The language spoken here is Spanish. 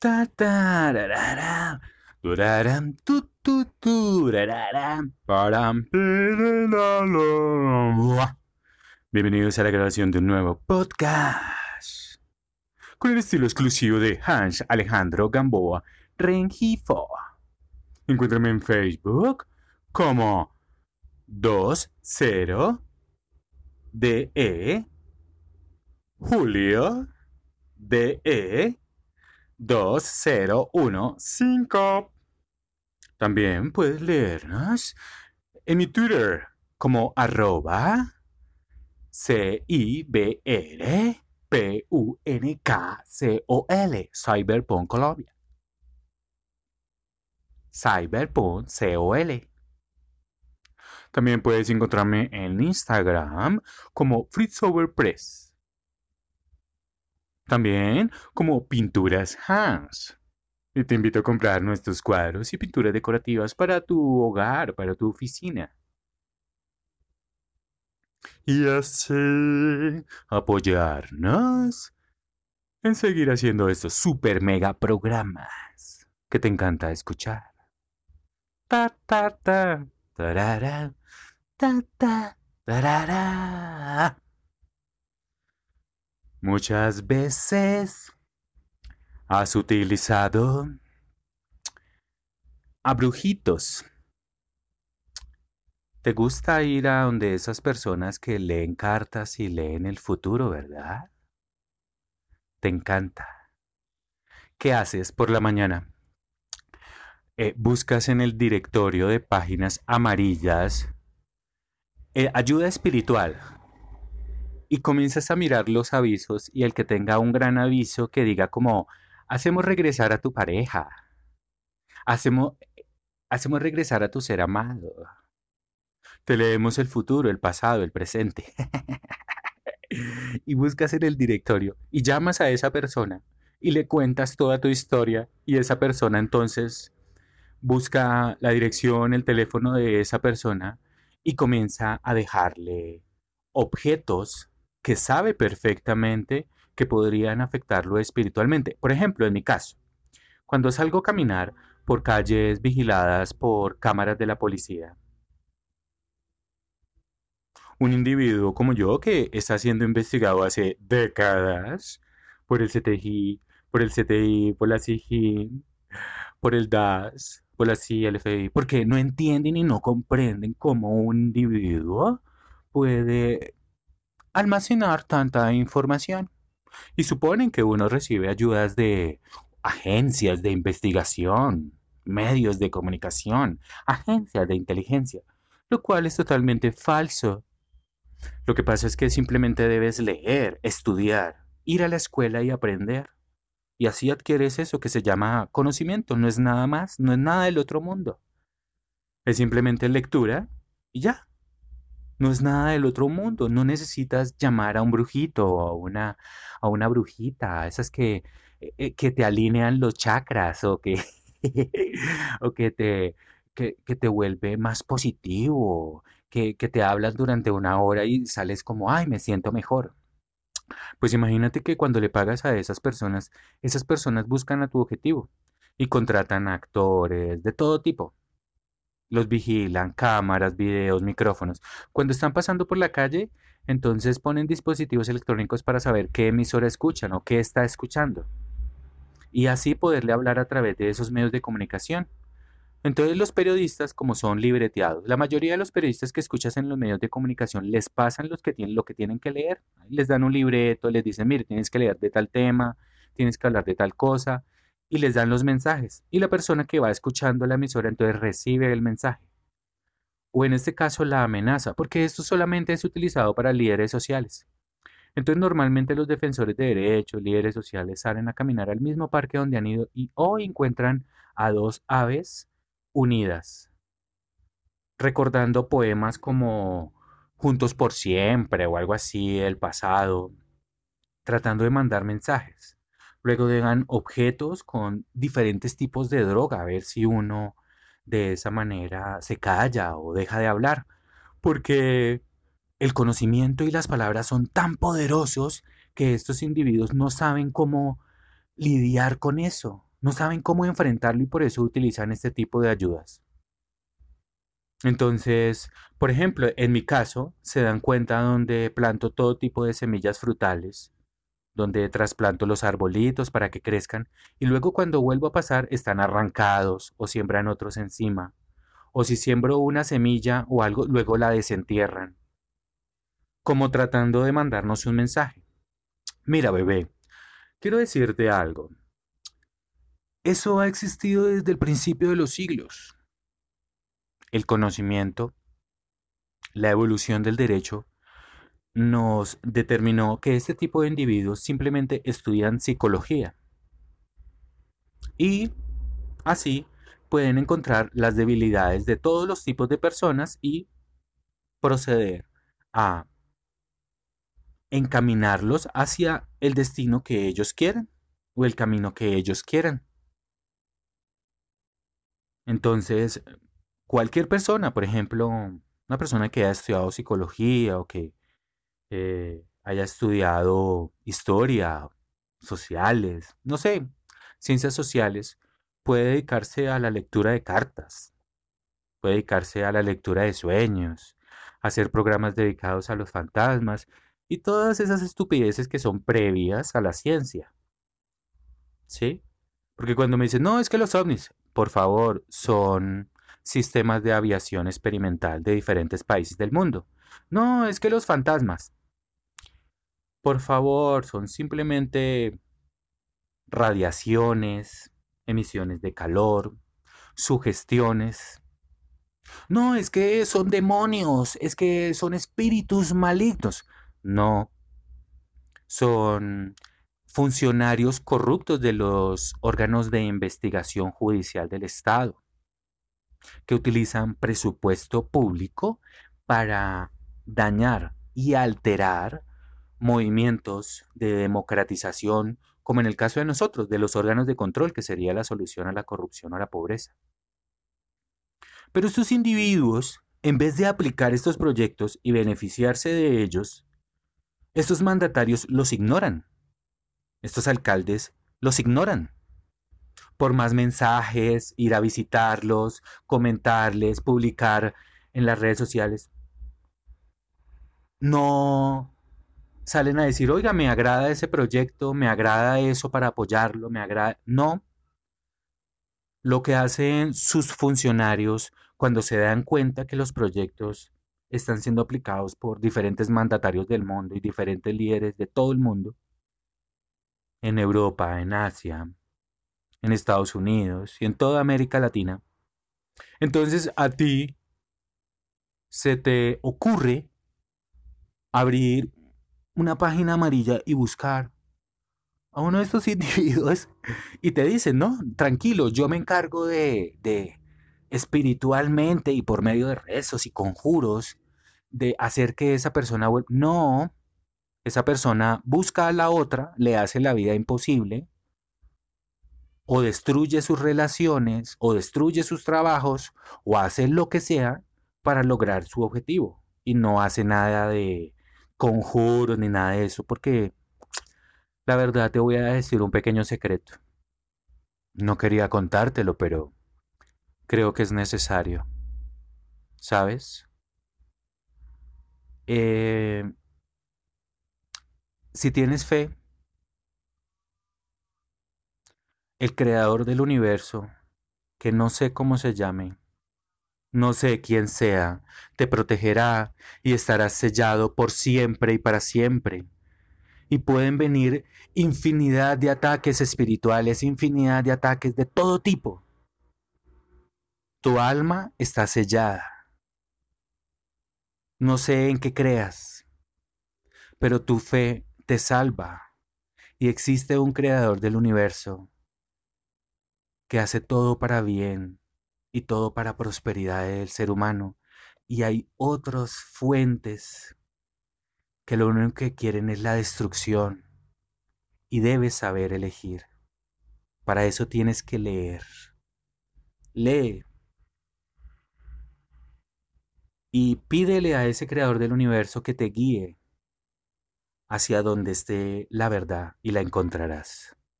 Ta, ta. Bienvenidos a la grabación de un nuevo podcast con el estilo exclusivo de Hans Alejandro Gamboa Rengifo. Encuéntrame en Facebook como 20 DE Julio DE 2015. También puedes leernos en mi Twitter como arroba C-I-B-R-P-U-N-K-C-O-L Cyberpunk Colombia. Cyberpunk C-O-L. También puedes encontrarme en Instagram como Fritzover Press. También como Pinturas Hans. Y te invito a comprar nuestros cuadros y pinturas decorativas para tu hogar, para tu oficina. Y así apoyarnos en seguir haciendo estos super mega programas que te encanta escuchar. Ta ta ta tarara, ta ta tarara. Muchas veces has utilizado a brujitos. ¿Te gusta ir a donde esas personas que leen cartas y leen el futuro, verdad? Te encanta. ¿Qué haces por la mañana? Eh, buscas en el directorio de páginas amarillas eh, ayuda espiritual y comienzas a mirar los avisos y el que tenga un gran aviso que diga como hacemos regresar a tu pareja, hacemos, hacemos regresar a tu ser amado, te leemos el futuro, el pasado, el presente. y buscas en el directorio y llamas a esa persona y le cuentas toda tu historia y esa persona entonces busca la dirección, el teléfono de esa persona y comienza a dejarle objetos que sabe perfectamente que podrían afectarlo espiritualmente. Por ejemplo, en mi caso, cuando salgo a caminar por calles vigiladas por cámaras de la policía, un individuo como yo que está siendo investigado hace décadas por el CTI, por el CTI, por la CIGI, por el DAS, por la CIA, porque no entienden y no comprenden cómo un individuo puede almacenar tanta información. Y suponen que uno recibe ayudas de agencias de investigación, medios de comunicación, agencias de inteligencia, lo cual es totalmente falso. Lo que pasa es que simplemente debes leer, estudiar, ir a la escuela y aprender. Y así adquieres eso que se llama conocimiento, no es nada más, no es nada del otro mundo. Es simplemente lectura y ya. No es nada del otro mundo. No necesitas llamar a un brujito o a una, a una brujita, esas que, eh, eh, que te alinean los chakras o que, o que te, que, que te vuelve más positivo, que, que te hablas durante una hora y sales como, ay, me siento mejor. Pues imagínate que cuando le pagas a esas personas, esas personas buscan a tu objetivo y contratan actores de todo tipo los vigilan, cámaras, videos, micrófonos. Cuando están pasando por la calle, entonces ponen dispositivos electrónicos para saber qué emisora escuchan o qué está escuchando. Y así poderle hablar a través de esos medios de comunicación. Entonces los periodistas, como son libreteados, la mayoría de los periodistas que escuchas en los medios de comunicación les pasan los que tienen, lo que tienen que leer. Les dan un libreto, les dicen, mire, tienes que leer de tal tema, tienes que hablar de tal cosa y les dan los mensajes. Y la persona que va escuchando la emisora entonces recibe el mensaje. O en este caso la amenaza, porque esto solamente es utilizado para líderes sociales. Entonces normalmente los defensores de derechos, líderes sociales, salen a caminar al mismo parque donde han ido y hoy encuentran a dos aves unidas, recordando poemas como Juntos por siempre o algo así del pasado, tratando de mandar mensajes. Luego dejan objetos con diferentes tipos de droga, a ver si uno de esa manera se calla o deja de hablar. Porque el conocimiento y las palabras son tan poderosos que estos individuos no saben cómo lidiar con eso. no saben cómo enfrentarlo y por eso utilizan este tipo de ayudas. Entonces, por ejemplo, en mi caso, se dan cuenta donde planto todo tipo de semillas frutales, donde trasplanto los arbolitos para que crezcan y luego cuando vuelvo a pasar están arrancados o siembran otros encima. O si siembro una semilla o algo, luego la desentierran. Como tratando de mandarnos un mensaje. Mira, bebé, quiero decirte algo. Eso ha existido desde el principio de los siglos. El conocimiento, la evolución del derecho, nos determinó que este tipo de individuos simplemente estudian psicología. Y así pueden encontrar las debilidades de todos los tipos de personas y proceder a encaminarlos hacia el destino que ellos quieren o el camino que ellos quieran. Entonces, cualquier persona, por ejemplo, una persona que haya estudiado psicología o que haya estudiado historia, sociales, no sé, ciencias sociales, puede dedicarse a la lectura de cartas, puede dedicarse a la lectura de sueños, hacer programas dedicados a los fantasmas y todas esas estupideces que son previas a la ciencia. ¿Sí? Porque cuando me dicen, no, es que los ovnis, por favor, son sistemas de aviación experimental de diferentes países del mundo. No, es que los fantasmas. Por favor, son simplemente radiaciones, emisiones de calor, sugestiones. No, es que son demonios, es que son espíritus malignos. No, son funcionarios corruptos de los órganos de investigación judicial del Estado, que utilizan presupuesto público para dañar y alterar movimientos de democratización, como en el caso de nosotros, de los órganos de control, que sería la solución a la corrupción o a la pobreza. Pero estos individuos, en vez de aplicar estos proyectos y beneficiarse de ellos, estos mandatarios los ignoran. Estos alcaldes los ignoran. Por más mensajes, ir a visitarlos, comentarles, publicar en las redes sociales, no salen a decir, oiga, me agrada ese proyecto, me agrada eso para apoyarlo, me agrada. No. Lo que hacen sus funcionarios cuando se dan cuenta que los proyectos están siendo aplicados por diferentes mandatarios del mundo y diferentes líderes de todo el mundo, en Europa, en Asia, en Estados Unidos y en toda América Latina, entonces a ti se te ocurre abrir una página amarilla y buscar a uno de estos individuos y te dicen, no, tranquilo, yo me encargo de, de espiritualmente y por medio de rezos y conjuros de hacer que esa persona vuelva. No, esa persona busca a la otra, le hace la vida imposible, o destruye sus relaciones, o destruye sus trabajos, o hace lo que sea para lograr su objetivo. Y no hace nada de conjuros ni nada de eso, porque la verdad te voy a decir un pequeño secreto. No quería contártelo, pero creo que es necesario. ¿Sabes? Eh, si tienes fe, el creador del universo, que no sé cómo se llame, no sé quién sea, te protegerá y estarás sellado por siempre y para siempre. Y pueden venir infinidad de ataques espirituales, infinidad de ataques de todo tipo. Tu alma está sellada. No sé en qué creas, pero tu fe te salva. Y existe un creador del universo que hace todo para bien y todo para prosperidad del ser humano. Y hay otras fuentes que lo único que quieren es la destrucción. Y debes saber elegir. Para eso tienes que leer. Lee. Y pídele a ese creador del universo que te guíe hacia donde esté la verdad y la encontrarás.